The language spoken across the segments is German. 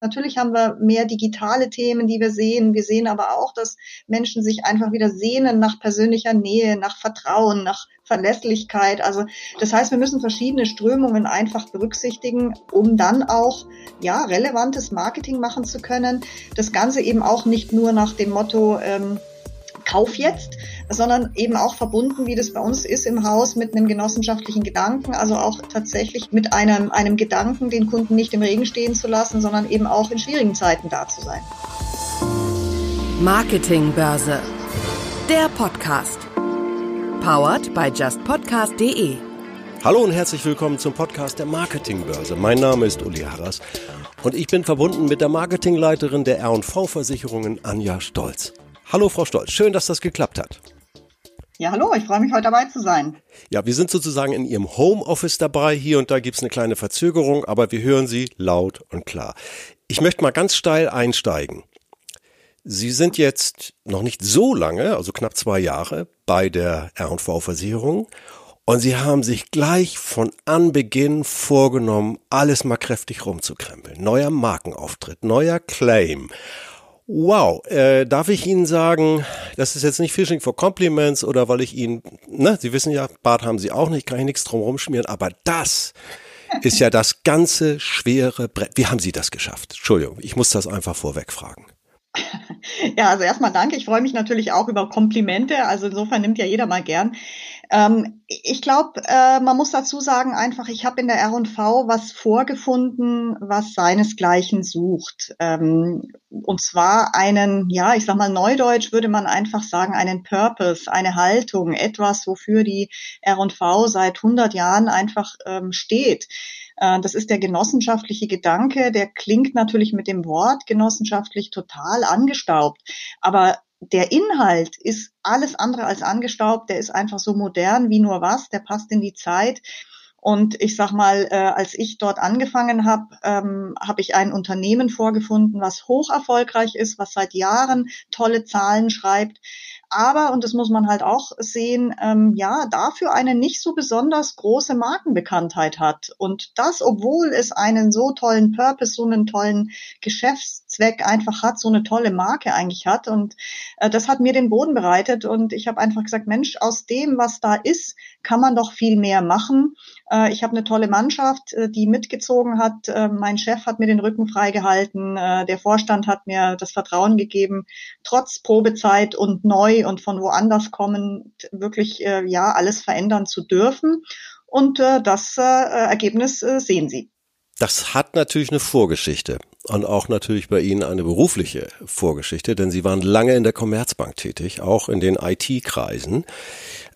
Natürlich haben wir mehr digitale Themen, die wir sehen. Wir sehen aber auch, dass Menschen sich einfach wieder sehnen nach persönlicher Nähe, nach Vertrauen, nach Verlässlichkeit. Also das heißt, wir müssen verschiedene Strömungen einfach berücksichtigen, um dann auch ja relevantes Marketing machen zu können. Das Ganze eben auch nicht nur nach dem Motto ähm, Kauf jetzt, sondern eben auch verbunden, wie das bei uns ist im Haus, mit einem genossenschaftlichen Gedanken, also auch tatsächlich mit einem, einem Gedanken, den Kunden nicht im Regen stehen zu lassen, sondern eben auch in schwierigen Zeiten da zu sein. Marketingbörse. Der Podcast. Powered by justpodcast.de. Hallo und herzlich willkommen zum Podcast der Marketingbörse. Mein Name ist Uli Harras und ich bin verbunden mit der Marketingleiterin der R&V Versicherungen Anja Stolz. Hallo Frau Stolz, schön, dass das geklappt hat. Ja, hallo, ich freue mich heute dabei zu sein. Ja, wir sind sozusagen in Ihrem Homeoffice dabei. Hier und da gibt's eine kleine Verzögerung, aber wir hören Sie laut und klar. Ich möchte mal ganz steil einsteigen. Sie sind jetzt noch nicht so lange, also knapp zwei Jahre, bei der R&V-Versicherung und Sie haben sich gleich von Anbeginn vorgenommen, alles mal kräftig rumzukrempeln. Neuer Markenauftritt, neuer Claim. Wow, äh, darf ich Ihnen sagen, das ist jetzt nicht Fishing for Compliments oder weil ich Ihnen, ne, Sie wissen ja, Bart haben Sie auch nicht, kann ich nichts drum rumschmieren, aber das ist ja das ganze schwere Brett. Wie haben Sie das geschafft? Entschuldigung, ich muss das einfach vorweg fragen. Ja, also erstmal danke. Ich freue mich natürlich auch über Komplimente. Also insofern nimmt ja jeder mal gern. Ähm, ich glaube, äh, man muss dazu sagen, einfach, ich habe in der R&V was vorgefunden, was seinesgleichen sucht. Ähm, und zwar einen, ja, ich sag mal neudeutsch würde man einfach sagen, einen Purpose, eine Haltung, etwas, wofür die R&V seit 100 Jahren einfach ähm, steht. Äh, das ist der genossenschaftliche Gedanke, der klingt natürlich mit dem Wort genossenschaftlich total angestaubt. Aber der Inhalt ist alles andere als angestaubt, der ist einfach so modern wie nur was, der passt in die Zeit. Und ich sag mal, äh, als ich dort angefangen habe, ähm, habe ich ein Unternehmen vorgefunden, was hoch erfolgreich ist, was seit Jahren tolle Zahlen schreibt, aber, und das muss man halt auch sehen, ähm, ja, dafür eine nicht so besonders große Markenbekanntheit hat. Und das, obwohl es einen so tollen Purpose, so einen tollen Geschäftszweck einfach hat, so eine tolle Marke eigentlich hat. Und äh, das hat mir den Boden bereitet. Und ich habe einfach gesagt, Mensch, aus dem, was da ist, kann man doch viel mehr machen. Äh, ich habe eine tolle Mannschaft, äh, die mitgezogen hat. Äh, mein Chef hat mir den Rücken freigehalten. Äh, der Vorstand hat mir das Vertrauen gegeben, trotz Probezeit und neu und von woanders kommen, wirklich äh, ja alles verändern zu dürfen. Und äh, das äh, Ergebnis äh, sehen Sie. Das hat natürlich eine Vorgeschichte und auch natürlich bei Ihnen eine berufliche Vorgeschichte, denn Sie waren lange in der Commerzbank tätig, auch in den IT-Kreisen.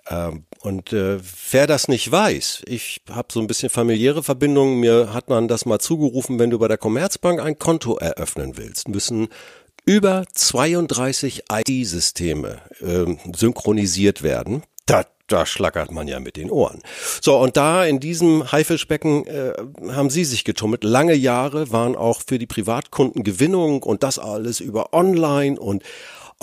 Ähm, und äh, wer das nicht weiß, ich habe so ein bisschen familiäre Verbindungen, mir hat man das mal zugerufen, wenn du bei der Commerzbank ein Konto eröffnen willst, müssen über 32 IT-Systeme äh, synchronisiert werden. Da, da schlackert man ja mit den Ohren. So, und da in diesem Haifischbecken äh, haben Sie sich getummelt. Lange Jahre waren auch für die Privatkunden Gewinnung und das alles über Online und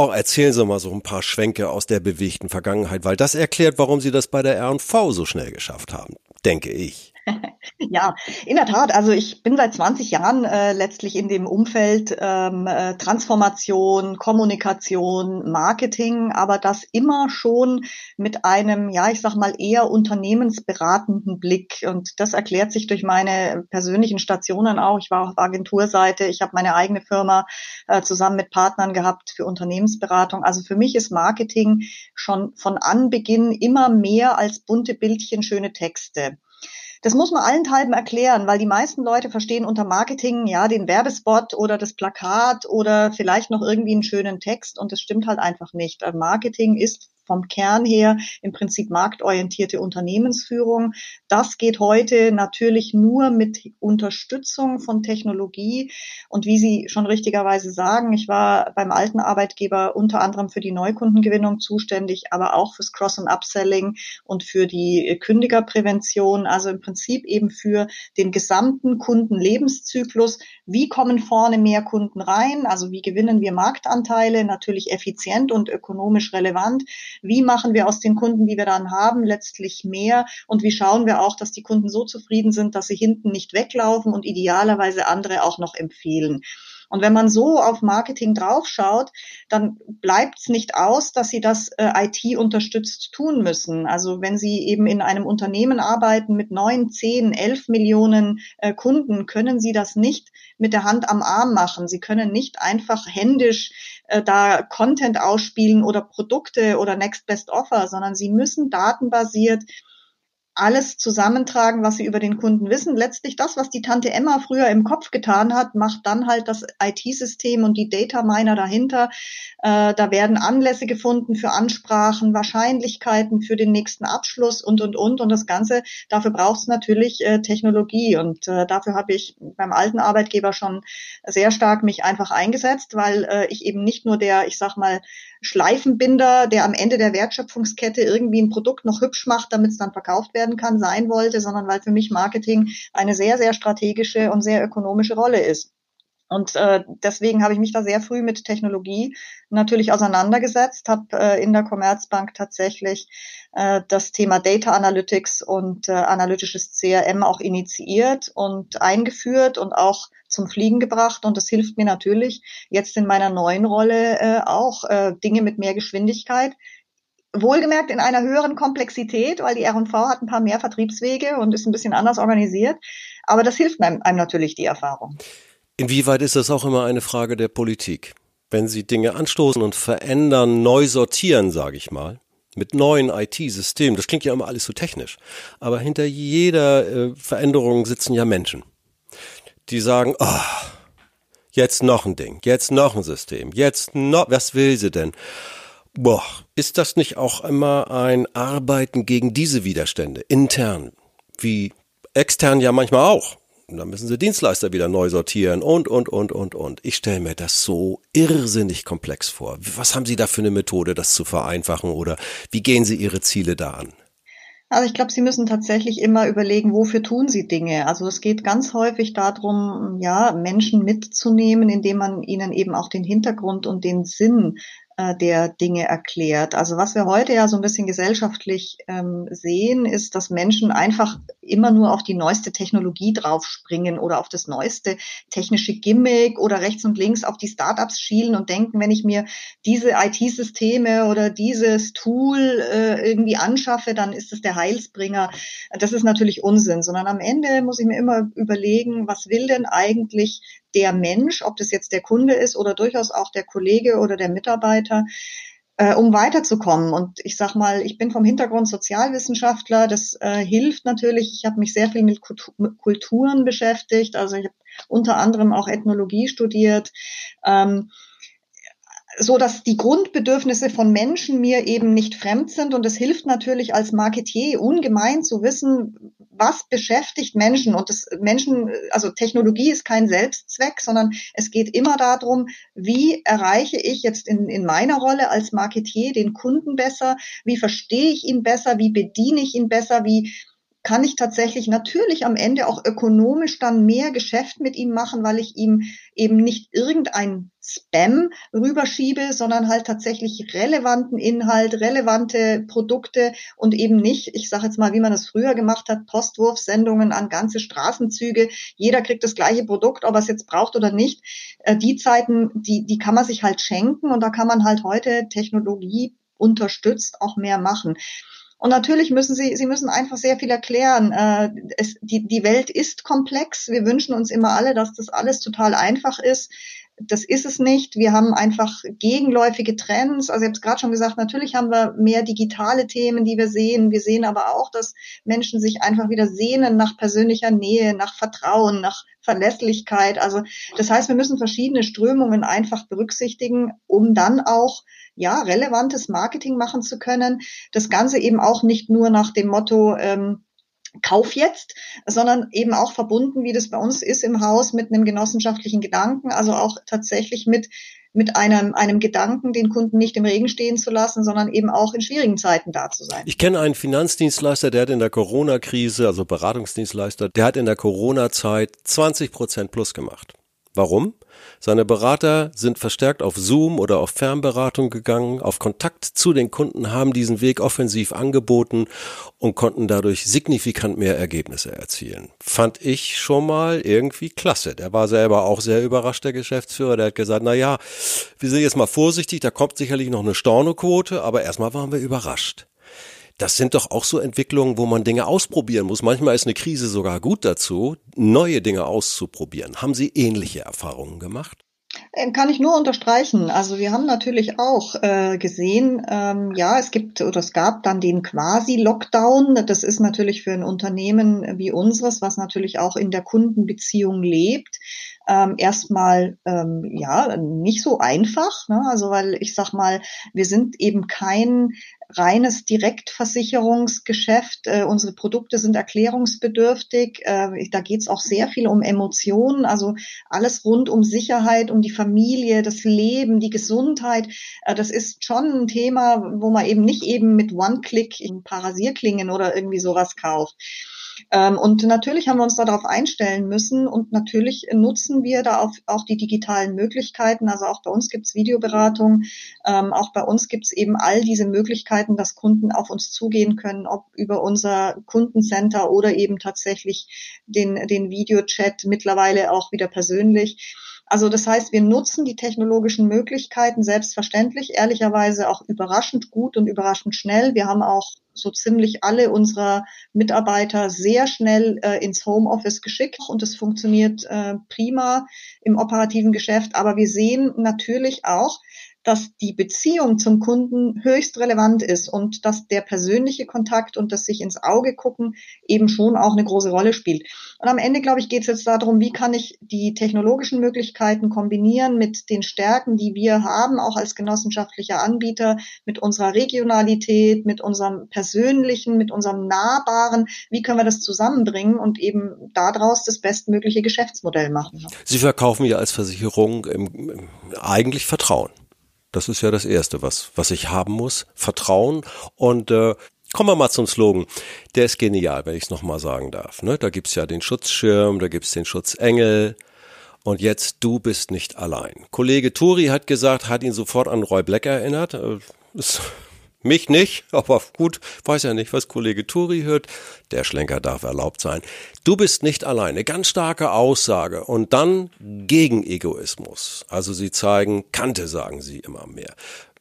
Oh, erzählen Sie mal so ein paar Schwenke aus der bewegten Vergangenheit, weil das erklärt, warum Sie das bei der R&V so schnell geschafft haben, denke ich. Ja, in der Tat. Also ich bin seit 20 Jahren äh, letztlich in dem Umfeld ähm, äh, Transformation, Kommunikation, Marketing, aber das immer schon mit einem, ja, ich sag mal eher unternehmensberatenden Blick. Und das erklärt sich durch meine persönlichen Stationen auch. Ich war auf Agenturseite, ich habe meine eigene Firma äh, zusammen mit Partnern gehabt für Unternehmensberatung. Also für mich ist Marketing schon von Anbeginn immer mehr als bunte Bildchen, schöne Texte. Das muss man allenthalben erklären, weil die meisten Leute verstehen unter Marketing ja den Werbespot oder das Plakat oder vielleicht noch irgendwie einen schönen Text und das stimmt halt einfach nicht. Marketing ist vom Kern her im Prinzip marktorientierte Unternehmensführung. Das geht heute natürlich nur mit Unterstützung von Technologie. Und wie Sie schon richtigerweise sagen, ich war beim alten Arbeitgeber unter anderem für die Neukundengewinnung zuständig, aber auch fürs Cross- und Upselling und für die Kündigerprävention. Also im Prinzip eben für den gesamten Kundenlebenszyklus. Wie kommen vorne mehr Kunden rein? Also wie gewinnen wir Marktanteile? Natürlich effizient und ökonomisch relevant Wie machen wir aus den Kunden, die wir dann haben, letztlich mehr? Und wie schauen wir auch, dass die Kunden so zufrieden sind, dass sie hinten nicht weglaufen und idealerweise andere auch noch empfehlen? Und wenn man so auf Marketing draufschaut, dann bleibt es nicht aus, dass sie das äh, IT unterstützt tun müssen. Also wenn sie eben in einem Unternehmen arbeiten mit neun, zehn, elf Millionen äh, Kunden, können sie das nicht mit der Hand am Arm machen. Sie können nicht einfach händisch äh, da Content ausspielen oder Produkte oder Next Best Offer, sondern sie müssen datenbasiert alles zusammentragen, was sie über den Kunden wissen. Letztlich das, was die Tante Emma früher im Kopf getan hat, macht dann halt das IT-System und die Data Miner dahinter. Äh, da werden Anlässe gefunden für Ansprachen, Wahrscheinlichkeiten für den nächsten Abschluss und, und, und. Und das Ganze, dafür braucht es natürlich äh, Technologie. Und äh, dafür habe ich beim alten Arbeitgeber schon sehr stark mich einfach eingesetzt, weil äh, ich eben nicht nur der, ich sag mal, Schleifenbinder, der am Ende der Wertschöpfungskette irgendwie ein Produkt noch hübsch macht, damit es dann verkauft werden kann, sein wollte, sondern weil für mich Marketing eine sehr, sehr strategische und sehr ökonomische Rolle ist. Und äh, deswegen habe ich mich da sehr früh mit Technologie natürlich auseinandergesetzt, habe äh, in der Commerzbank tatsächlich äh, das Thema Data Analytics und äh, analytisches CRM auch initiiert und eingeführt und auch zum Fliegen gebracht. Und das hilft mir natürlich jetzt in meiner neuen Rolle äh, auch äh, Dinge mit mehr Geschwindigkeit Wohlgemerkt in einer höheren Komplexität, weil die R&V hat ein paar mehr Vertriebswege und ist ein bisschen anders organisiert. Aber das hilft einem, einem natürlich die Erfahrung. Inwieweit ist das auch immer eine Frage der Politik? Wenn Sie Dinge anstoßen und verändern, neu sortieren, sage ich mal, mit neuen IT-Systemen, das klingt ja immer alles so technisch, aber hinter jeder äh, Veränderung sitzen ja Menschen, die sagen, oh, jetzt noch ein Ding, jetzt noch ein System, jetzt noch, was will sie denn? Boah, ist das nicht auch immer ein Arbeiten gegen diese Widerstände, intern, wie extern ja manchmal auch? Und dann müssen sie Dienstleister wieder neu sortieren und, und, und, und, und. Ich stelle mir das so irrsinnig komplex vor. Was haben Sie da für eine Methode, das zu vereinfachen oder wie gehen Sie Ihre Ziele da an? Also ich glaube, Sie müssen tatsächlich immer überlegen, wofür tun Sie Dinge. Also es geht ganz häufig darum, ja, Menschen mitzunehmen, indem man ihnen eben auch den Hintergrund und den Sinn äh, der Dinge erklärt. Also was wir heute ja so ein bisschen gesellschaftlich ähm, sehen, ist, dass Menschen einfach immer nur auf die neueste Technologie draufspringen oder auf das neueste technische Gimmick oder rechts und links auf die Startups schielen und denken, wenn ich mir diese IT-Systeme oder dieses Tool äh, irgendwie anschaffe, dann ist es der Heilsbringer. Das ist natürlich Unsinn, sondern am Ende muss ich mir immer überlegen, was will denn eigentlich der Mensch, ob das jetzt der Kunde ist oder durchaus auch der Kollege oder der Mitarbeiter, äh, um weiterzukommen. Und ich sag mal, ich bin vom Hintergrund Sozialwissenschaftler. Das äh, hilft natürlich. Ich habe mich sehr viel mit Kulturen beschäftigt. Also ich habe unter anderem auch Ethnologie studiert. Ähm, so dass die Grundbedürfnisse von Menschen mir eben nicht fremd sind. Und es hilft natürlich als Marketier ungemein zu wissen, was beschäftigt Menschen. Und das Menschen, also Technologie ist kein Selbstzweck, sondern es geht immer darum, wie erreiche ich jetzt in, in meiner Rolle als Marketier den Kunden besser, wie verstehe ich ihn besser, wie bediene ich ihn besser, wie kann ich tatsächlich natürlich am Ende auch ökonomisch dann mehr Geschäft mit ihm machen, weil ich ihm eben nicht irgendein Spam rüberschiebe, sondern halt tatsächlich relevanten Inhalt, relevante Produkte und eben nicht, ich sage jetzt mal, wie man das früher gemacht hat, Postwurfsendungen an ganze Straßenzüge. Jeder kriegt das gleiche Produkt, ob er es jetzt braucht oder nicht. Äh, die Zeiten, die, die kann man sich halt schenken und da kann man halt heute Technologie unterstützt auch mehr machen. Und natürlich müssen sie, sie müssen einfach sehr viel erklären. Äh, es, die, die Welt ist komplex. Wir wünschen uns immer alle, dass das alles total einfach ist. Das ist es nicht. Wir haben einfach gegenläufige Trends. Also ich habe es gerade schon gesagt, natürlich haben wir mehr digitale Themen, die wir sehen. Wir sehen aber auch, dass Menschen sich einfach wieder sehnen nach persönlicher Nähe, nach Vertrauen, nach Verlässlichkeit. Also das heißt, wir müssen verschiedene Strömungen einfach berücksichtigen, um dann auch ja, relevantes Marketing machen zu können. Das Ganze eben auch nicht nur nach dem Motto, ähm, Kauf jetzt, sondern eben auch verbunden, wie das bei uns ist im Haus, mit einem genossenschaftlichen Gedanken, also auch tatsächlich mit mit einem, einem Gedanken, den Kunden nicht im Regen stehen zu lassen, sondern eben auch in schwierigen Zeiten da zu sein. Ich kenne einen Finanzdienstleister, der hat in der Corona-Krise, also Beratungsdienstleister, der hat in der Corona-Zeit 20 Prozent plus gemacht Warum? Seine Berater sind verstärkt auf Zoom oder auf Fernberatung gegangen, auf Kontakt zu den Kunden, haben diesen Weg offensiv angeboten und konnten dadurch signifikant mehr Ergebnisse erzielen. Fand ich schon mal irgendwie klasse. Der war selber auch sehr überrascht, der Geschäftsführer. Der hat gesagt, na ja, wir sind jetzt mal vorsichtig, da kommt sicherlich noch eine Stornoquote, aber erstmal waren wir überrascht. Das sind doch auch so Entwicklungen, wo man Dinge ausprobieren muss. Manchmal ist eine Krise sogar gut dazu, neue Dinge auszuprobieren. Haben Sie ähnliche Erfahrungen gemacht? Äh, kann ich nur unterstreichen. Also wir haben natürlich auch äh, gesehen, ähm, ja, es gibt oder es gab dann den Quasi-Lockdown. Das ist natürlich für ein Unternehmen wie unseres, was natürlich auch in der Kundenbeziehung lebt, ähm, erstmal ähm, ja nicht so einfach. Ne? Also weil ich sag mal, wir sind eben kein reines Direktversicherungsgeschäft. Äh, unsere Produkte sind erklärungsbedürftig. Äh, da geht es auch sehr viel um Emotionen, also alles rund um Sicherheit, um die Familie, das Leben, die Gesundheit. Äh, das ist schon ein Thema, wo man eben nicht eben mit One-Click in Parasierklingen oder irgendwie sowas kauft. Ähm, und natürlich haben wir uns darauf einstellen müssen und natürlich nutzen wir da auch, auch die digitalen Möglichkeiten. Also auch bei uns gibt's Videoberatung, ähm, auch bei uns gibt's eben all diese Möglichkeiten, dass Kunden auf uns zugehen können, ob über unser Kundencenter oder eben tatsächlich den, den Videochat mittlerweile auch wieder persönlich. Also das heißt, wir nutzen die technologischen Möglichkeiten selbstverständlich, ehrlicherweise auch überraschend gut und überraschend schnell. Wir haben auch so ziemlich alle unserer Mitarbeiter sehr schnell äh, ins Homeoffice geschickt und es funktioniert äh, prima im operativen Geschäft. Aber wir sehen natürlich auch, dass die Beziehung zum Kunden höchst relevant ist und dass der persönliche Kontakt und das sich ins Auge gucken eben schon auch eine große Rolle spielt. Und am Ende, glaube ich, geht es jetzt darum, wie kann ich die technologischen Möglichkeiten kombinieren mit den Stärken, die wir haben, auch als genossenschaftlicher Anbieter, mit unserer Regionalität, mit unserem persönlichen, mit unserem nahbaren. Wie können wir das zusammenbringen und eben daraus das bestmögliche Geschäftsmodell machen? Sie verkaufen ja als Versicherung eigentlich Vertrauen. Das ist ja das Erste, was, was ich haben muss. Vertrauen. Und äh, kommen wir mal zum Slogan. Der ist genial, wenn ich es nochmal sagen darf. Ne? Da gibt's ja den Schutzschirm, da gibt's den Schutzengel. Und jetzt, du bist nicht allein. Kollege Turi hat gesagt, hat ihn sofort an Roy Black erinnert. Äh, ist mich nicht, aber gut, weiß ja nicht, was Kollege Turi hört. Der Schlenker darf erlaubt sein. Du bist nicht alleine. Ganz starke Aussage. Und dann gegen Egoismus. Also Sie zeigen Kante, sagen Sie immer mehr.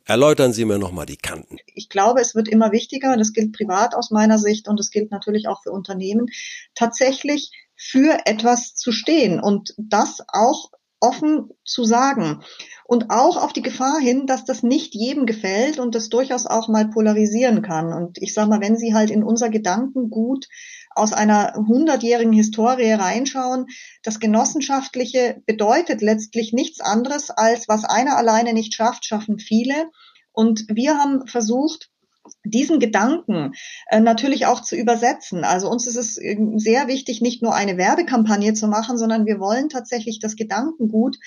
Erläutern Sie mir nochmal die Kanten. Ich glaube, es wird immer wichtiger, das gilt privat aus meiner Sicht und das gilt natürlich auch für Unternehmen, tatsächlich für etwas zu stehen und das auch offen zu sagen und auch auf die Gefahr hin, dass das nicht jedem gefällt und das durchaus auch mal polarisieren kann. Und ich sage mal, wenn Sie halt in unser Gedankengut aus einer hundertjährigen Historie reinschauen, das Genossenschaftliche bedeutet letztlich nichts anderes als was einer alleine nicht schafft, schaffen viele. Und wir haben versucht, diesen Gedanken äh, natürlich auch zu übersetzen. Also uns ist es sehr wichtig, nicht nur eine Werbekampagne zu machen, sondern wir wollen tatsächlich das Gedankengut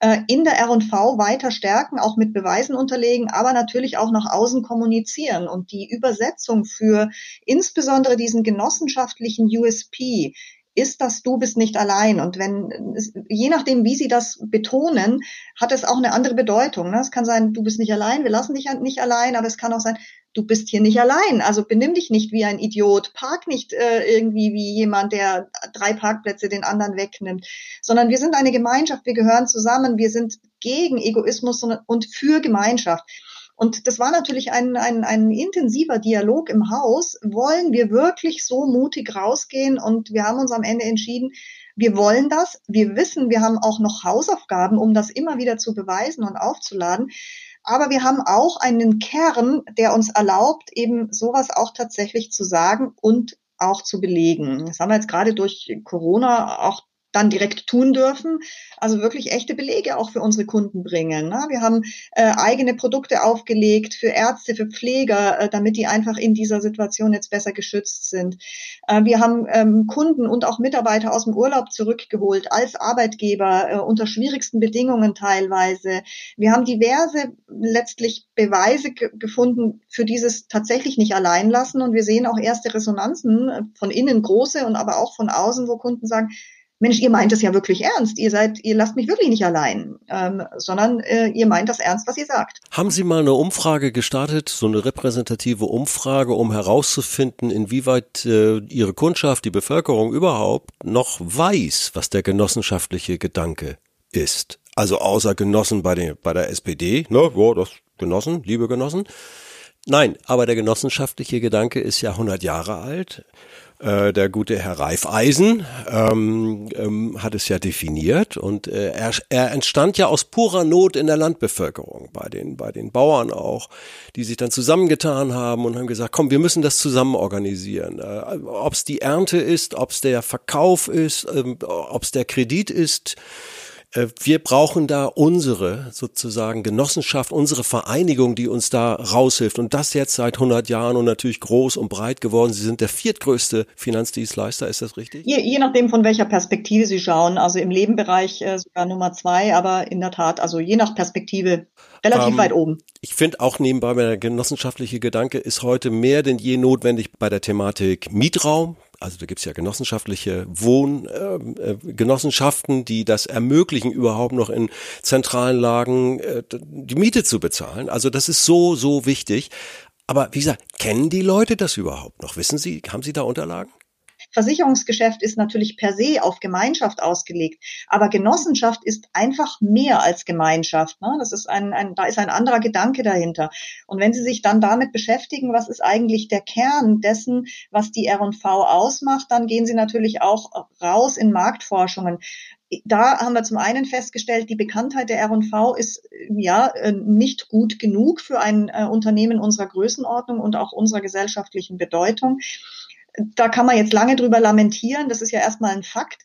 äh, in der R&V weiter stärken, auch mit Beweisen unterlegen, aber natürlich auch nach außen kommunizieren. Und die Übersetzung für insbesondere diesen genossenschaftlichen USP ist das du bist nicht allein. Und wenn, je nachdem, wie sie das betonen, hat es auch eine andere Bedeutung. Ne? Es kann sein, du bist nicht allein, wir lassen dich nicht allein, aber es kann auch sein, du bist hier nicht allein. Also benimm dich nicht wie ein Idiot, park nicht äh, irgendwie wie jemand, der drei Parkplätze den anderen wegnimmt, sondern wir sind eine Gemeinschaft, wir gehören zusammen, wir sind gegen Egoismus und für Gemeinschaft. Und das war natürlich ein, ein, ein intensiver Dialog im Haus. Wollen wir wirklich so mutig rausgehen? Und wir haben uns am Ende entschieden, wir wollen das. Wir wissen, wir haben auch noch Hausaufgaben, um das immer wieder zu beweisen und aufzuladen. Aber wir haben auch einen Kern, der uns erlaubt, eben sowas auch tatsächlich zu sagen und auch zu belegen. Das haben wir jetzt gerade durch Corona auch dann direkt tun dürfen. Also wirklich echte Belege auch für unsere Kunden bringen. Ne? Wir haben äh, eigene Produkte aufgelegt für Ärzte, für Pfleger, äh, damit die einfach in dieser Situation jetzt besser geschützt sind. Äh, wir haben ähm, Kunden und auch Mitarbeiter aus dem Urlaub zurückgeholt als Arbeitgeber äh, unter schwierigsten Bedingungen teilweise. Wir haben diverse letztlich Beweise gefunden für dieses tatsächlich nicht allein lassen und wir sehen auch erste Resonanzen äh, von innen große und aber auch von außen, wo Kunden sagen, Mensch, ihr meint es ja wirklich ernst. Ihr seid, ihr lasst mich wirklich nicht allein, ähm, sondern äh, ihr meint das ernst, was ihr sagt. Haben Sie mal eine Umfrage gestartet, so eine repräsentative Umfrage, um herauszufinden, inwieweit äh, Ihre Kundschaft, die Bevölkerung überhaupt noch weiß, was der genossenschaftliche Gedanke ist? Also außer Genossen bei, den, bei der SPD, ne, ja, das Genossen, liebe Genossen. Nein, aber der genossenschaftliche Gedanke ist ja 100 Jahre alt. Äh, der gute Herr Reifeisen ähm, ähm, hat es ja definiert und äh, er, er entstand ja aus purer Not in der Landbevölkerung, bei den, bei den Bauern auch, die sich dann zusammengetan haben und haben gesagt, komm, wir müssen das zusammen organisieren. Äh, ob es die Ernte ist, ob es der Verkauf ist, äh, ob es der Kredit ist, wir brauchen da unsere sozusagen Genossenschaft, unsere Vereinigung, die uns da raushilft. Und das jetzt seit 100 Jahren und natürlich groß und breit geworden. Sie sind der viertgrößte Finanzdienstleister, ist das richtig? Je, je nachdem, von welcher Perspektive Sie schauen. Also im Lebenbereich äh, sogar Nummer zwei, aber in der Tat, also je nach Perspektive relativ ähm, weit oben. Ich finde auch nebenbei, der genossenschaftliche Gedanke ist heute mehr denn je notwendig bei der Thematik Mietraum also da gibt's ja genossenschaftliche Wohngenossenschaften, ähm, äh, die das ermöglichen, überhaupt noch in zentralen Lagen äh, die Miete zu bezahlen. Also das ist so, so wichtig. Aber wie gesagt, kennen die Leute das überhaupt noch? Wissen Sie, haben Sie da Unterlagen? Versicherungsgeschäft ist natürlich per se auf Gemeinschaft ausgelegt, aber Genossenschaft ist einfach mehr als Gemeinschaft. Ne? Das ist ein, ein, da ist ein anderer Gedanke dahinter. Und wenn Sie sich dann damit beschäftigen, was ist eigentlich der Kern dessen, was die R&V ausmacht, dann gehen Sie natürlich auch raus in Marktforschungen da haben wir zum einen festgestellt, die Bekanntheit der R&V ist ja äh, nicht gut genug für ein äh, Unternehmen unserer Größenordnung und auch unserer gesellschaftlichen Bedeutung da kann man jetzt lange drüber lamentieren. Das ist ja erstmal ein Fakt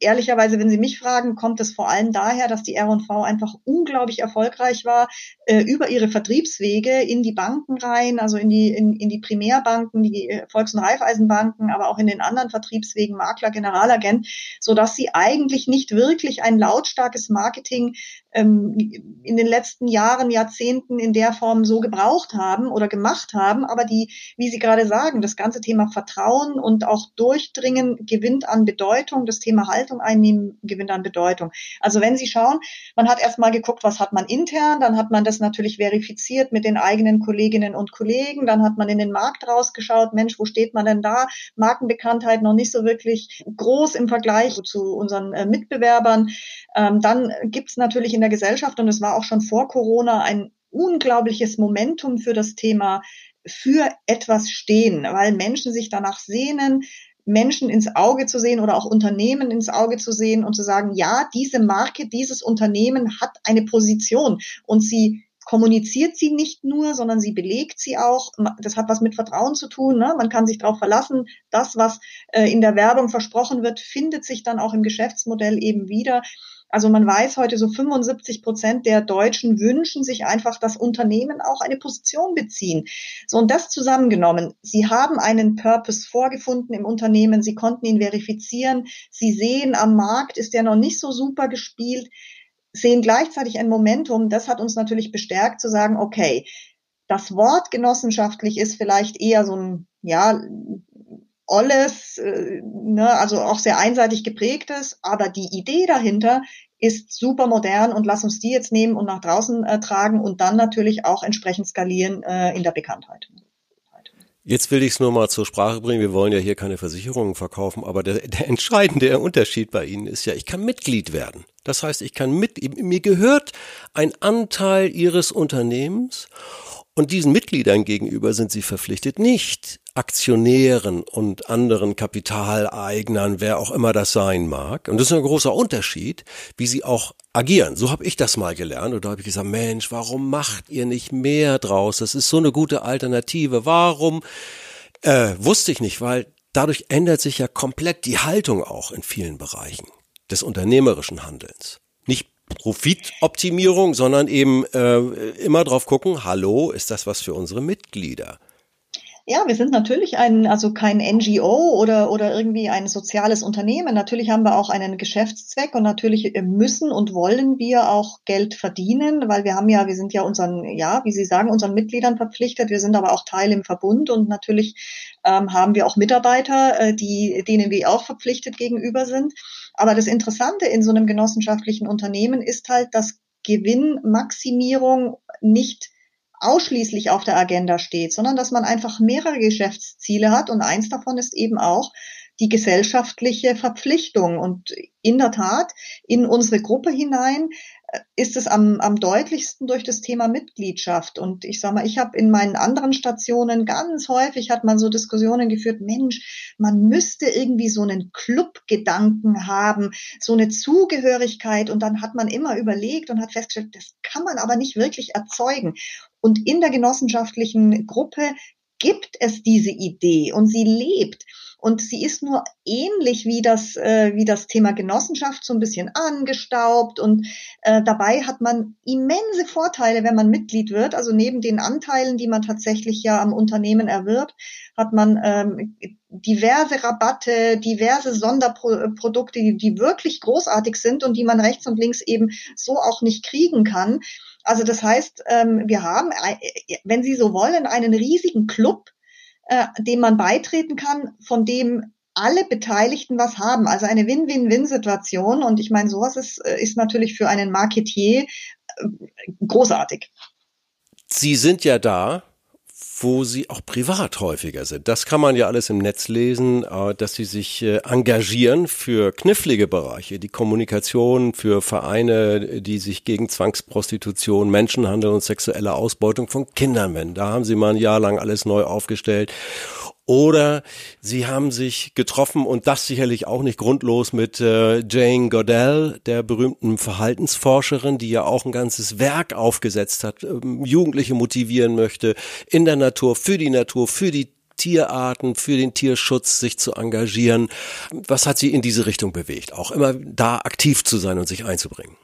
ehrlicherweise, wenn Sie mich fragen, kommt es vor allem daher, dass die R&V einfach unglaublich erfolgreich war, äh, über ihre Vertriebswege in die Banken rein, also in die, in, in die Primärbanken, die Volks- und Raiffeisenbanken, aber auch in den anderen Vertriebswegen, Makler, Generalagent, so dass sie eigentlich nicht wirklich ein lautstarkes Marketing ähm, in den letzten Jahren, Jahrzehnten in der Form so gebraucht haben oder gemacht haben, aber die, wie Sie gerade sagen, das ganze Thema Vertrauen und auch Durchdringen gewinnt an Bedeutung, das Thema Haltung einnehmen, gewinnt an Bedeutung. Also wenn Sie schauen, man hat erstmal geguckt, was hat man intern, dann hat man das natürlich verifiziert mit den eigenen Kolleginnen und Kollegen, dann hat man in den Markt rausgeschaut, Mensch, wo steht man denn da? Markenbekanntheit noch nicht so wirklich groß im Vergleich zu unseren äh, Mitbewerbern. Ähm, dann gibt es natürlich in der Gesellschaft, und es war auch schon vor Corona, ein unglaubliches Momentum für das Thema für etwas stehen, weil Menschen sich danach sehnen, Menschen ins Auge zu sehen oder auch Unternehmen ins Auge zu sehen und zu sagen, ja, diese Marke, dieses Unternehmen hat eine Position und sie kommuniziert sie nicht nur, sondern sie belegt sie auch. Das hat was mit Vertrauen zu tun. Ne? Man kann sich darauf verlassen, das, was äh, in der Werbung versprochen wird, findet sich dann auch im Geschäftsmodell eben wieder. Also man weiß heute, so 75 Prozent der Deutschen wünschen sich einfach, dass Unternehmen auch eine Position beziehen. So und das zusammengenommen. Sie haben einen Purpose vorgefunden im Unternehmen. Sie konnten ihn verifizieren. Sie sehen, am Markt ist der noch nicht so super gespielt, sehen gleichzeitig ein Momentum. Das hat uns natürlich bestärkt zu sagen, okay, das Wort genossenschaftlich ist vielleicht eher so ein, ja, alles, äh, ne, also auch sehr einseitig geprägtes, aber die Idee dahinter ist super modern und lass uns die jetzt nehmen und nach draußen äh, tragen und dann natürlich auch entsprechend skalieren äh, in der Bekanntheit. Jetzt will ich es nur mal zur Sprache bringen. Wir wollen ja hier keine Versicherungen verkaufen, aber der, der entscheidende Unterschied bei Ihnen ist ja, ich kann Mitglied werden. Das heißt, ich kann mit, mir gehört ein Anteil Ihres Unternehmens und diesen Mitgliedern gegenüber sind sie verpflichtet, nicht Aktionären und anderen Kapitaleignern, wer auch immer das sein mag. Und das ist ein großer Unterschied, wie sie auch agieren. So habe ich das mal gelernt. Und da habe ich gesagt, Mensch, warum macht ihr nicht mehr draus? Das ist so eine gute Alternative. Warum? Äh, wusste ich nicht, weil dadurch ändert sich ja komplett die Haltung auch in vielen Bereichen des unternehmerischen Handelns. Profitoptimierung, sondern eben äh, immer drauf gucken, hallo, ist das was für unsere Mitglieder? Ja, wir sind natürlich ein, also kein NGO oder, oder irgendwie ein soziales Unternehmen. Natürlich haben wir auch einen Geschäftszweck und natürlich müssen und wollen wir auch Geld verdienen, weil wir haben ja, wir sind ja unseren, ja, wie Sie sagen, unseren Mitgliedern verpflichtet. Wir sind aber auch Teil im Verbund und natürlich ähm, haben wir auch Mitarbeiter, äh, die, denen wir auch verpflichtet gegenüber sind. Aber das Interessante in so einem genossenschaftlichen Unternehmen ist halt, dass Gewinnmaximierung nicht ausschließlich auf der Agenda steht, sondern dass man einfach mehrere Geschäftsziele hat und eins davon ist eben auch die gesellschaftliche Verpflichtung. Und in der Tat, in unsere Gruppe hinein ist es am, am deutlichsten durch das Thema Mitgliedschaft. Und ich sage mal, ich habe in meinen anderen Stationen ganz häufig hat man so Diskussionen geführt, Mensch, man müsste irgendwie so einen Clubgedanken haben, so eine Zugehörigkeit. Und dann hat man immer überlegt und hat festgestellt, das kann man aber nicht wirklich erzeugen. Und in der genossenschaftlichen Gruppe gibt es diese Idee und sie lebt. Und sie ist nur ähnlich wie das, äh, wie das Thema Genossenschaft so ein bisschen angestaubt. Und äh, dabei hat man immense Vorteile, wenn man Mitglied wird. Also neben den Anteilen, die man tatsächlich ja am Unternehmen erwirbt, hat man ähm, diverse Rabatte, diverse Sonderprodukte, die, die wirklich großartig sind und die man rechts und links eben so auch nicht kriegen kann. Also das heißt, ähm, wir haben, äh, wenn Sie so wollen, einen riesigen Club, äh, dem man beitreten kann, von dem alle Beteiligten was haben. Also eine Win-Win-Win-Situation. Und ich meine, sowas ist, äh, ist natürlich für einen Marketier großartig. Sie sind ja da wo sie auch privat häufiger sind. Das kann man ja alles im Netz lesen, äh, dass sie sich äh, engagieren für knifflige Bereiche, die Kommunikation für Vereine, die sich gegen Zwangsprostitution, Menschenhandel und sexuelle Ausbeutung von Kindern wenden. Da haben sie mal ein Jahr lang alles neu aufgestellt. Oder sie haben sich getroffen und das sicherlich auch nicht grundlos mit äh, Jane Goodell, der berühmten Verhaltensforscherin, die ja auch ein ganzes Werk aufgesetzt hat, ähm, Jugendliche motivieren möchte, in der Natur, für die Natur, für die Tierarten, für den Tierschutz sich zu engagieren. Was hat sie in diese Richtung bewegt? Auch immer da aktiv zu sein und sich einzubringen.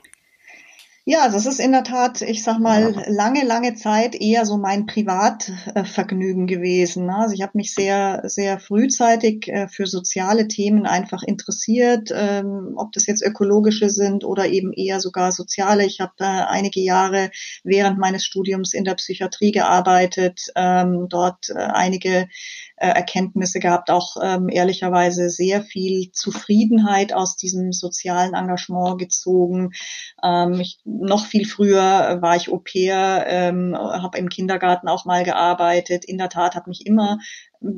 Ja, das ist in der Tat, ich sag mal, lange, lange Zeit eher so mein Privatvergnügen gewesen. Ne? Also ich habe mich sehr, sehr frühzeitig äh, für soziale Themen einfach interessiert, ähm, ob das jetzt ökologische sind oder eben eher sogar soziale. Ich habe einige Jahre während meines Studiums in der Psychiatrie gearbeitet, ähm, dort äh, einige äh, Erkenntnisse gehabt, auch ähm, ehrlicherweise sehr viel Zufriedenheit aus diesem sozialen Engagement gezogen. Ähm, ich, noch viel früher war ich Au pair, ähm, habe im Kindergarten auch mal gearbeitet. In der Tat habe mich immer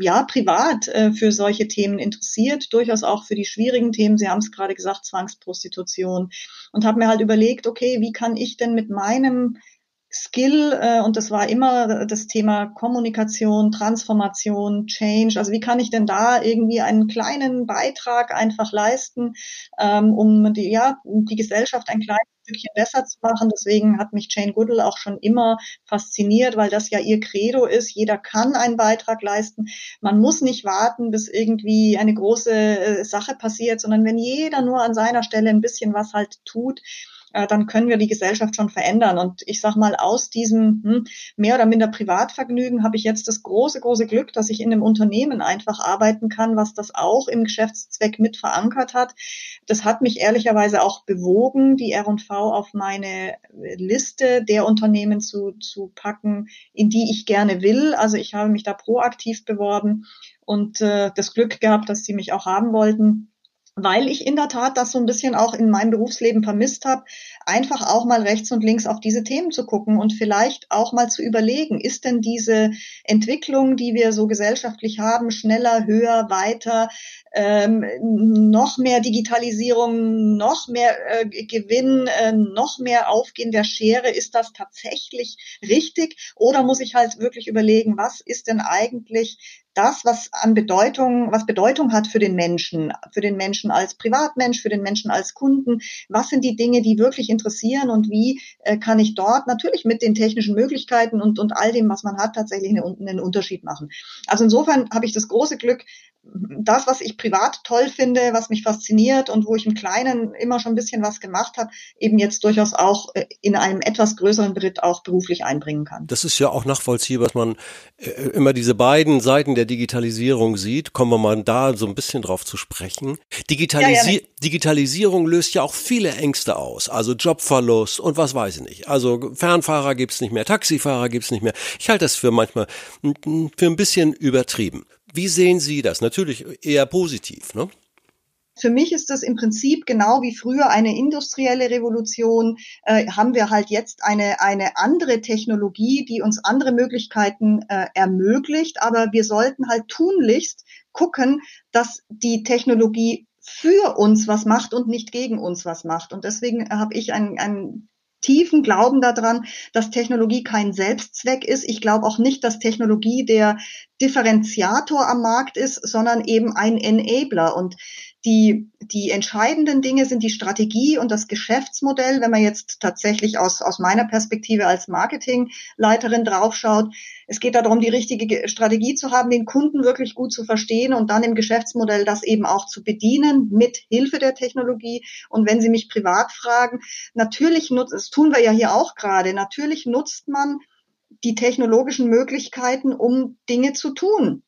ja privat äh, für solche Themen interessiert, durchaus auch für die schwierigen Themen. Sie haben es gerade gesagt, Zwangsprostitution und habe mir halt überlegt, okay, wie kann ich denn mit meinem Skill äh, und das war immer das Thema Kommunikation, Transformation, Change. Also wie kann ich denn da irgendwie einen kleinen Beitrag einfach leisten, ähm, um die, ja, die Gesellschaft ein kleines Stückchen besser zu machen. Deswegen hat mich Jane Goodall auch schon immer fasziniert, weil das ja ihr Credo ist. Jeder kann einen Beitrag leisten. Man muss nicht warten, bis irgendwie eine große äh, Sache passiert, sondern wenn jeder nur an seiner Stelle ein bisschen was halt tut, äh, dann können wir die Gesellschaft schon verändern. Und ich sage mal, aus diesem hm, mehr oder minder Privatvergnügen habe ich jetzt das große, große Glück, dass ich in einem Unternehmen einfach arbeiten kann, was das auch im Geschäftszweck mit verankert hat. Das hat mich ehrlicherweise auch bewogen, die R&V auf meine Liste der Unternehmen zu, zu packen, in die ich gerne will. Also ich habe mich da proaktiv beworben und äh, das Glück gehabt, dass sie mich auch haben wollten weil ich in der Tat das so ein bisschen auch in meinem Berufsleben vermisst habe, einfach auch mal rechts und links auf diese Themen zu gucken und vielleicht auch mal zu überlegen, ist denn diese Entwicklung, die wir so gesellschaftlich haben, schneller, höher, weiter, ähm, noch mehr Digitalisierung, noch mehr äh, Gewinn, äh, noch mehr Aufgehen der Schere, ist das tatsächlich richtig? Oder muss ich halt wirklich überlegen, was ist denn eigentlich das, was an Bedeutung, was Bedeutung hat für den Menschen, für den Menschen als Privatmensch, für den Menschen als Kunden. Was sind die Dinge, die wirklich interessieren und wie äh, kann ich dort natürlich mit den technischen Möglichkeiten und, und all dem, was man hat, tatsächlich einen, einen Unterschied machen. Also insofern habe ich das große Glück, das, was ich privat toll finde, was mich fasziniert und wo ich im Kleinen immer schon ein bisschen was gemacht habe, eben jetzt durchaus auch äh, in einem etwas größeren Beritt auch beruflich einbringen kann. Das ist ja auch nachvollziehbar, dass man äh, immer diese beiden Seiten der Digitalisierung sieht. Kommen wir mal da so ein bisschen drauf zu sprechen. Digitalisi ja, ja, Digitalisierung löst ja auch viele Ängste aus, also Jobverlust und was weiß ich nicht. Also Fernfahrer gibt's nicht mehr, Taxifahrer gibt's nicht mehr. Ich halte das für manchmal für ein bisschen übertrieben. Wie sehen Sie das? Natürlich eher positiv, ne? Für mich ist das im Prinzip genau wie früher eine industrielle Revolution, äh, haben wir halt jetzt eine, eine andere Technologie, die uns andere Möglichkeiten äh, ermöglicht. Aber wir sollten halt tunlichst gucken, dass die Technologie für uns was macht und nicht gegen uns was macht. Und deswegen habe ich ein, ein tiefen Glauben daran, dass Technologie kein Selbstzweck ist. Ich glaube auch nicht, dass Technologie der Differenziator am Markt ist, sondern eben ein Enabler. Und die, die entscheidenden Dinge sind die Strategie und das Geschäftsmodell. Wenn man jetzt tatsächlich aus, aus meiner Perspektive als Marketingleiterin draufschaut, es geht darum, die richtige Strategie zu haben, den Kunden wirklich gut zu verstehen und dann im Geschäftsmodell das eben auch zu bedienen mit Hilfe der Technologie. Und wenn Sie mich privat fragen, natürlich nutzt, das tun wir ja hier auch gerade, natürlich nutzt man die technologischen Möglichkeiten, um Dinge zu tun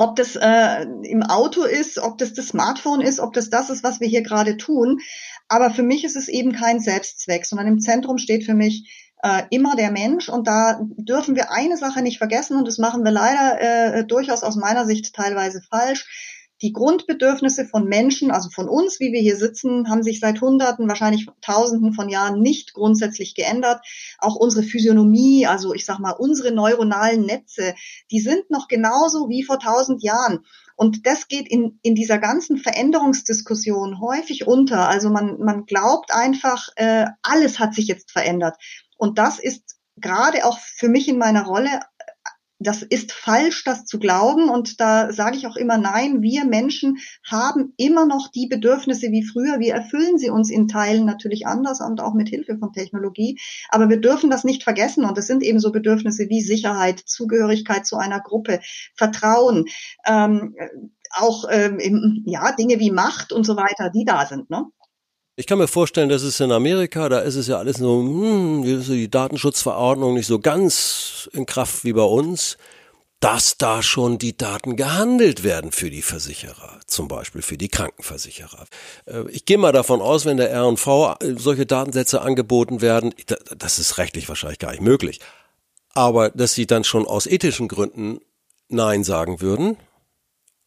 ob das äh, im Auto ist, ob das das Smartphone ist, ob das das ist, was wir hier gerade tun. Aber für mich ist es eben kein Selbstzweck, sondern im Zentrum steht für mich äh, immer der Mensch. Und da dürfen wir eine Sache nicht vergessen, und das machen wir leider äh, durchaus aus meiner Sicht teilweise falsch. Die Grundbedürfnisse von Menschen, also von uns, wie wir hier sitzen, haben sich seit Hunderten, wahrscheinlich Tausenden von Jahren nicht grundsätzlich geändert. Auch unsere Physiognomie, also ich sag mal, unsere neuronalen Netze, die sind noch genauso wie vor tausend Jahren. Und das geht in, in dieser ganzen Veränderungsdiskussion häufig unter. Also man, man glaubt einfach, äh, alles hat sich jetzt verändert. Und das ist gerade auch für mich in meiner Rolle das ist falsch, das zu glauben. Und da sage ich auch immer nein. Wir Menschen haben immer noch die Bedürfnisse wie früher. Wir erfüllen sie uns in Teilen natürlich anders und auch mit Hilfe von Technologie. Aber wir dürfen das nicht vergessen. Und es sind eben so Bedürfnisse wie Sicherheit, Zugehörigkeit zu einer Gruppe, Vertrauen, ähm, auch ähm, ja Dinge wie Macht und so weiter, die da sind. Ne? Ich kann mir vorstellen, dass es in Amerika, da ist es ja alles so, hm, die Datenschutzverordnung nicht so ganz in Kraft wie bei uns, dass da schon die Daten gehandelt werden für die Versicherer, zum Beispiel für die Krankenversicherer. Äh, ich gehe mal davon aus, wenn der R&V äh, solche Datensätze angeboten werden, das ist rechtlich wahrscheinlich gar nicht möglich, aber dass sie dann schon aus ethischen Gründen Nein sagen würden,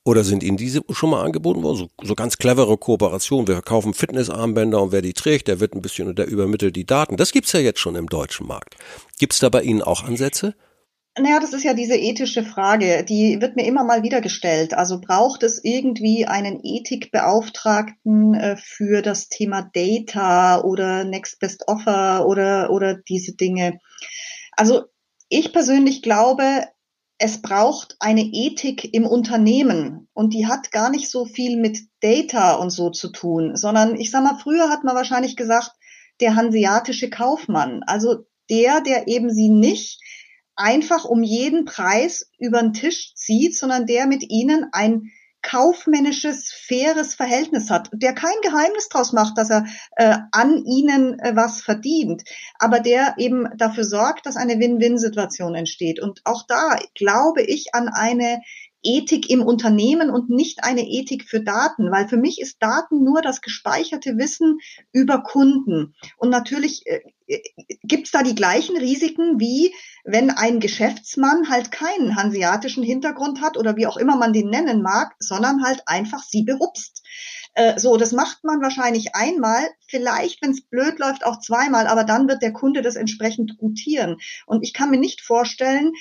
oder sind Ihnen diese schon mal angeboten worden? So, so ganz clevere Kooperation. Wir kaufen Fitnessarmbänder und wer die trägt, der wird ein bisschen und der übermittelt die Daten. Das gibt's ja jetzt schon im deutschen Markt. Gibt's da bei Ihnen auch Ansätze? Naja, das ist ja diese ethische Frage, die wird mir immer mal wieder gestellt. Also braucht es irgendwie einen Ethikbeauftragten äh, für das Thema Data oder Next Best Offer oder, oder diese Dinge? Also ich persönlich glaube, es braucht eine Ethik im Unternehmen und die hat gar nicht so viel mit Data und so zu tun, sondern ich sag mal, früher hat man wahrscheinlich gesagt, der hanseatische Kaufmann, also der, der eben sie nicht einfach um jeden Preis über den Tisch zieht, sondern der mit ihnen ein kaufmännisches, faires Verhältnis hat, der kein Geheimnis draus macht, dass er äh, an ihnen äh, was verdient, aber der eben dafür sorgt, dass eine Win-Win-Situation entsteht. Und auch da glaube ich an eine Ethik im Unternehmen und nicht eine Ethik für Daten, weil für mich ist Daten nur das gespeicherte Wissen über Kunden. Und natürlich äh, äh gibt es da die gleichen Risiken wie wenn ein Geschäftsmann halt keinen hanseatischen Hintergrund hat oder wie auch immer man den nennen mag, sondern halt einfach sie behupst. Äh, so, das macht man wahrscheinlich einmal, vielleicht, wenn es blöd läuft, auch zweimal, aber dann wird der Kunde das entsprechend gutieren. Und ich kann mir nicht vorstellen,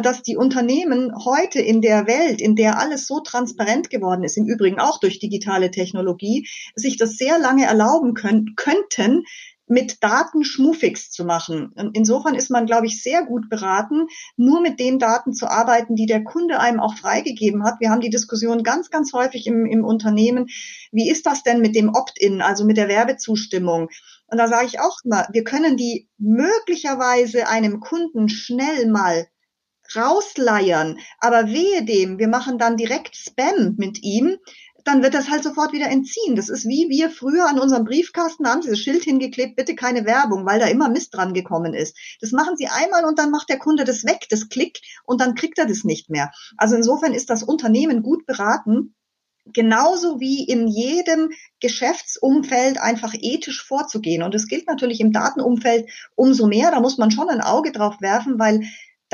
dass die Unternehmen heute in der Welt, in der alles so transparent geworden ist, im Übrigen auch durch digitale Technologie, sich das sehr lange erlauben können, könnten, mit Daten Schmufix zu machen. Insofern ist man, glaube ich, sehr gut beraten, nur mit den Daten zu arbeiten, die der Kunde einem auch freigegeben hat. Wir haben die Diskussion ganz, ganz häufig im, im Unternehmen. Wie ist das denn mit dem Opt-in, also mit der Werbezustimmung? Und da sage ich auch mal, wir können die möglicherweise einem Kunden schnell mal rausleiern, aber wehe dem, wir machen dann direkt Spam mit ihm, dann wird das halt sofort wieder entziehen. Das ist wie wir früher an unserem Briefkasten haben dieses Schild hingeklebt, bitte keine Werbung, weil da immer Mist dran gekommen ist. Das machen sie einmal und dann macht der Kunde das weg, das Klick, und dann kriegt er das nicht mehr. Also insofern ist das Unternehmen gut beraten, genauso wie in jedem Geschäftsumfeld einfach ethisch vorzugehen. Und es gilt natürlich im Datenumfeld umso mehr. Da muss man schon ein Auge drauf werfen, weil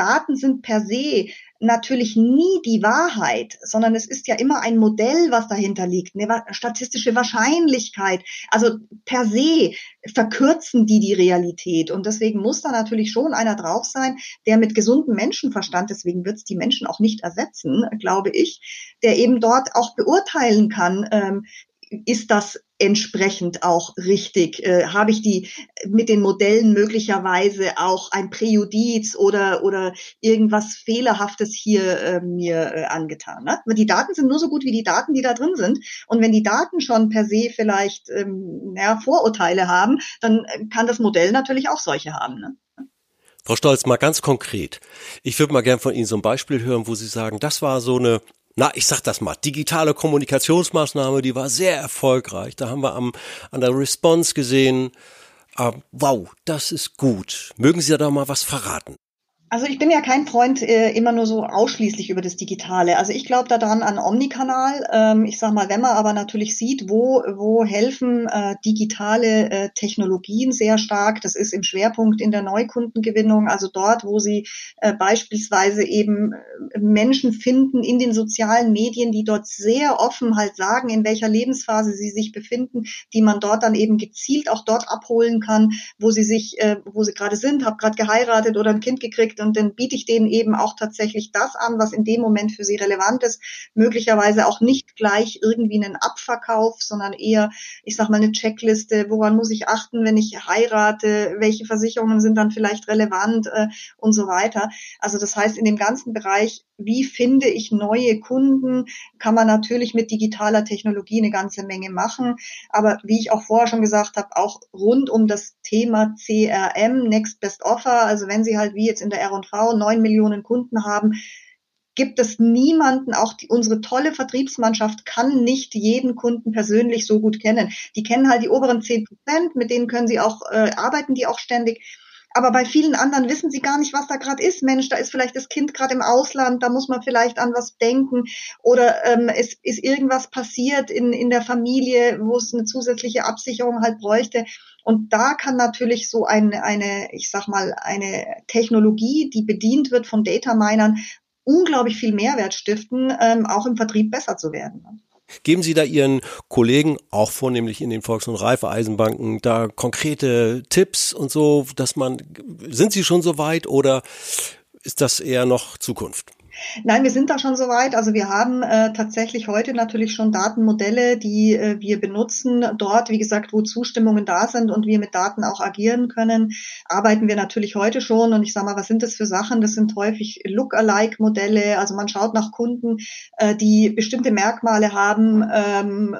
Daten sind per se natürlich nie die Wahrheit, sondern es ist ja immer ein Modell, was dahinter liegt, eine statistische Wahrscheinlichkeit. Also per se verkürzen die die Realität. Und deswegen muss da natürlich schon einer drauf sein, der mit gesundem Menschenverstand, deswegen wird es die Menschen auch nicht ersetzen, glaube ich, der eben dort auch beurteilen kann, ähm, ist das entsprechend auch richtig? Äh, Habe ich die mit den Modellen möglicherweise auch ein Präjudiz oder, oder irgendwas Fehlerhaftes hier äh, mir äh, angetan? Ne? Die Daten sind nur so gut wie die Daten, die da drin sind. Und wenn die Daten schon per se vielleicht ähm, ja, Vorurteile haben, dann kann das Modell natürlich auch solche haben. Ne? Frau Stolz, mal ganz konkret. Ich würde mal gern von Ihnen so ein Beispiel hören, wo Sie sagen, das war so eine na, ich sag das mal, digitale Kommunikationsmaßnahme, die war sehr erfolgreich. Da haben wir am, an der Response gesehen, äh, wow, das ist gut. Mögen Sie da mal was verraten? Also ich bin ja kein Freund äh, immer nur so ausschließlich über das Digitale. Also ich glaube daran an Omnikanal. Ähm, ich sage mal, wenn man aber natürlich sieht, wo, wo helfen äh, digitale äh, Technologien sehr stark, das ist im Schwerpunkt in der Neukundengewinnung, also dort, wo sie äh, beispielsweise eben äh, Menschen finden in den sozialen Medien, die dort sehr offen halt sagen, in welcher Lebensphase sie sich befinden, die man dort dann eben gezielt auch dort abholen kann, wo sie sich, äh, wo sie gerade sind, habe gerade geheiratet oder ein Kind gekriegt und dann biete ich denen eben auch tatsächlich das an, was in dem Moment für sie relevant ist. Möglicherweise auch nicht gleich irgendwie einen Abverkauf, sondern eher, ich sag mal, eine Checkliste, woran muss ich achten, wenn ich heirate, welche Versicherungen sind dann vielleicht relevant äh, und so weiter. Also das heißt, in dem ganzen Bereich wie finde ich neue Kunden, kann man natürlich mit digitaler Technologie eine ganze Menge machen. Aber wie ich auch vorher schon gesagt habe, auch rund um das Thema CRM, Next Best Offer, also wenn Sie halt wie jetzt in der R&V neun Millionen Kunden haben, gibt es niemanden, auch die, unsere tolle Vertriebsmannschaft kann nicht jeden Kunden persönlich so gut kennen. Die kennen halt die oberen zehn Prozent, mit denen können sie auch, äh, arbeiten die auch ständig. Aber bei vielen anderen wissen sie gar nicht, was da gerade ist. Mensch, da ist vielleicht das Kind gerade im Ausland, da muss man vielleicht an was denken. Oder ähm, es ist irgendwas passiert in, in der Familie, wo es eine zusätzliche Absicherung halt bräuchte. Und da kann natürlich so eine, eine, ich sag mal, eine Technologie, die bedient wird von Data Minern, unglaublich viel Mehrwert stiften, ähm, auch im Vertrieb besser zu werden. Geben Sie da Ihren Kollegen, auch vornehmlich in den Volks- und Reifeisenbanken, da konkrete Tipps und so, dass man, sind Sie schon so weit oder ist das eher noch Zukunft? Nein, wir sind da schon soweit. Also wir haben äh, tatsächlich heute natürlich schon Datenmodelle, die äh, wir benutzen. Dort, wie gesagt, wo Zustimmungen da sind und wir mit Daten auch agieren können, arbeiten wir natürlich heute schon. Und ich sage mal, was sind das für Sachen? Das sind häufig Look-alike-Modelle. Also man schaut nach Kunden, äh, die bestimmte Merkmale haben. Ähm,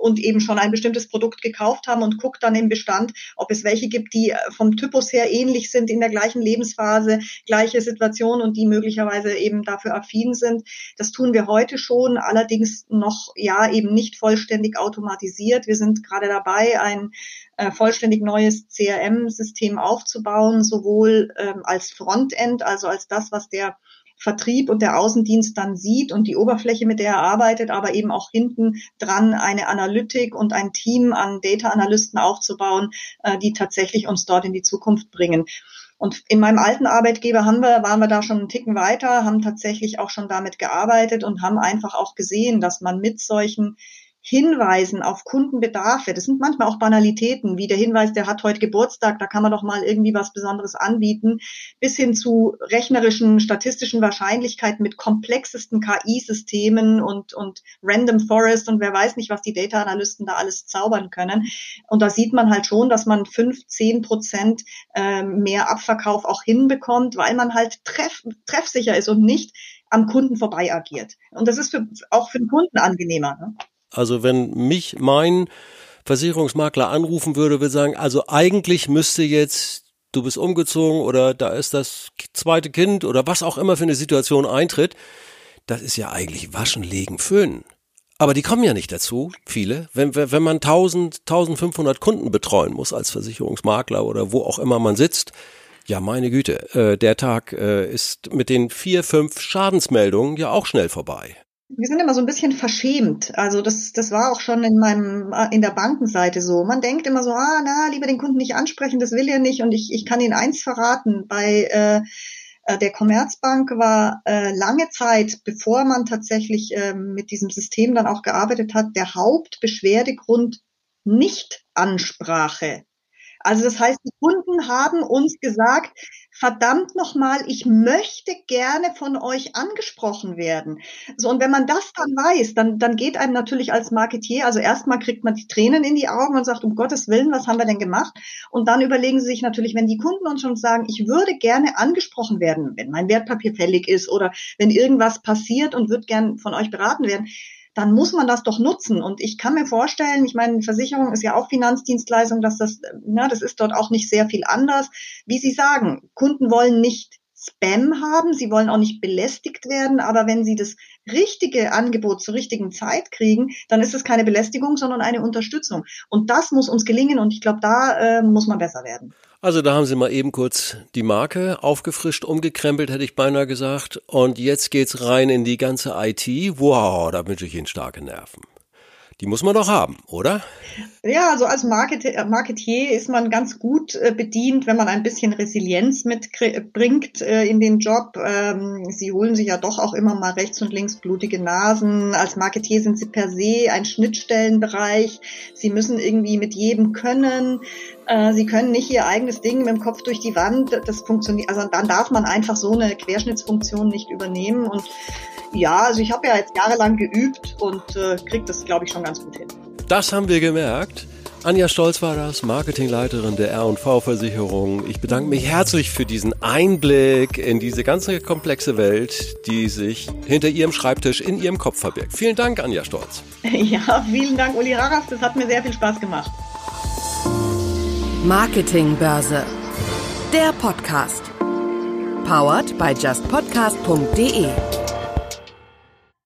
und eben schon ein bestimmtes Produkt gekauft haben und guckt dann im Bestand, ob es welche gibt, die äh, vom Typus her ähnlich sind, in der gleichen Lebensphase, gleiche Situation und die möglicherweise eben dafür affin sind. Das tun wir heute schon, allerdings noch ja eben nicht vollständig automatisiert. Wir sind gerade dabei, ein äh, vollständig neues CRM-System aufzubauen, sowohl ähm, als Frontend, also als das, was der Vertrieb und der Außendienst dann sieht und die Oberfläche, mit der er arbeitet, aber eben auch hinten dran eine Analytik und ein Team an Data-Analysten aufzubauen, äh, die tatsächlich uns dort in die Zukunft bringen. Und in meinem alten Arbeitgeber haben wir, waren wir da schon einen Ticken weiter, haben tatsächlich auch schon damit gearbeitet und haben einfach auch gesehen, dass man mit solchen Hinweisen auf Kundenbedarfe. Das sind manchmal auch Banalitäten, wie der Hinweis, der hat heute Geburtstag, da kann man doch mal irgendwie was Besonderes anbieten, bis hin zu rechnerischen, statistischen Wahrscheinlichkeiten mit komplexesten KI-Systemen und, und Random Forest und wer weiß nicht, was die Data-Analysten da alles zaubern können. Und da sieht man halt schon, dass man fünf, zehn Prozent äh, mehr Abverkauf auch hinbekommt, weil man halt treff, treffsicher ist und nicht am Kunden vorbei agiert. Und das ist für, auch für den Kunden angenehmer. Ne? Also wenn mich mein Versicherungsmakler anrufen würde, würde sagen, also eigentlich müsste jetzt du bist umgezogen oder da ist das zweite Kind oder was auch immer für eine Situation eintritt, das ist ja eigentlich waschen, legen, föhnen. Aber die kommen ja nicht dazu, viele. Wenn, wenn man 1000, 1500 Kunden betreuen muss als Versicherungsmakler oder wo auch immer man sitzt, ja meine Güte, äh, der Tag äh, ist mit den vier, fünf Schadensmeldungen ja auch schnell vorbei wir sind immer so ein bisschen verschämt. Also das, das war auch schon in meinem, in der Bankenseite so. Man denkt immer so, ah, na, lieber den Kunden nicht ansprechen, das will er nicht. Und ich, ich kann Ihnen eins verraten, bei äh, äh, der Commerzbank war äh, lange Zeit, bevor man tatsächlich äh, mit diesem System dann auch gearbeitet hat, der Hauptbeschwerdegrund nicht Ansprache. Also das heißt, die Kunden haben uns gesagt, verdammt nochmal, ich möchte gerne von euch angesprochen werden. So, und wenn man das dann weiß, dann, dann geht einem natürlich als Marketier, also erstmal kriegt man die Tränen in die Augen und sagt, um Gottes Willen, was haben wir denn gemacht? Und dann überlegen sie sich natürlich, wenn die Kunden uns schon sagen, ich würde gerne angesprochen werden, wenn mein Wertpapier fällig ist oder wenn irgendwas passiert und würde gern von euch beraten werden, dann muss man das doch nutzen. Und ich kann mir vorstellen, ich meine, Versicherung ist ja auch Finanzdienstleistung, dass das, na, das ist dort auch nicht sehr viel anders. Wie Sie sagen, Kunden wollen nicht Spam haben, sie wollen auch nicht belästigt werden, aber wenn sie das richtige Angebot zur richtigen Zeit kriegen, dann ist es keine Belästigung, sondern eine Unterstützung. Und das muss uns gelingen und ich glaube, da äh, muss man besser werden. Also da haben Sie mal eben kurz die Marke aufgefrischt, umgekrempelt, hätte ich beinahe gesagt. Und jetzt geht's rein in die ganze IT. Wow, da wünsche ich Ihnen starke Nerven. Die muss man doch haben, oder? Ja, also als Market Marketier ist man ganz gut äh, bedient, wenn man ein bisschen Resilienz mitbringt äh, in den Job. Ähm, sie holen sich ja doch auch immer mal rechts und links blutige Nasen. Als Marketier sind sie per se ein Schnittstellenbereich. Sie müssen irgendwie mit jedem können. Äh, sie können nicht ihr eigenes Ding mit dem Kopf durch die Wand. Das funktioniert, also dann darf man einfach so eine Querschnittsfunktion nicht übernehmen und ja, also ich habe ja jetzt jahrelang geübt und äh, kriege das, glaube ich, schon ganz gut hin. Das haben wir gemerkt. Anja Stolz war das, Marketingleiterin der R&V-Versicherung. Ich bedanke mich herzlich für diesen Einblick in diese ganze komplexe Welt, die sich hinter Ihrem Schreibtisch in Ihrem Kopf verbirgt. Vielen Dank, Anja Stolz. Ja, vielen Dank, Uli Raras. Das hat mir sehr viel Spaß gemacht. Marketingbörse. Der Podcast. Powered by justpodcast.de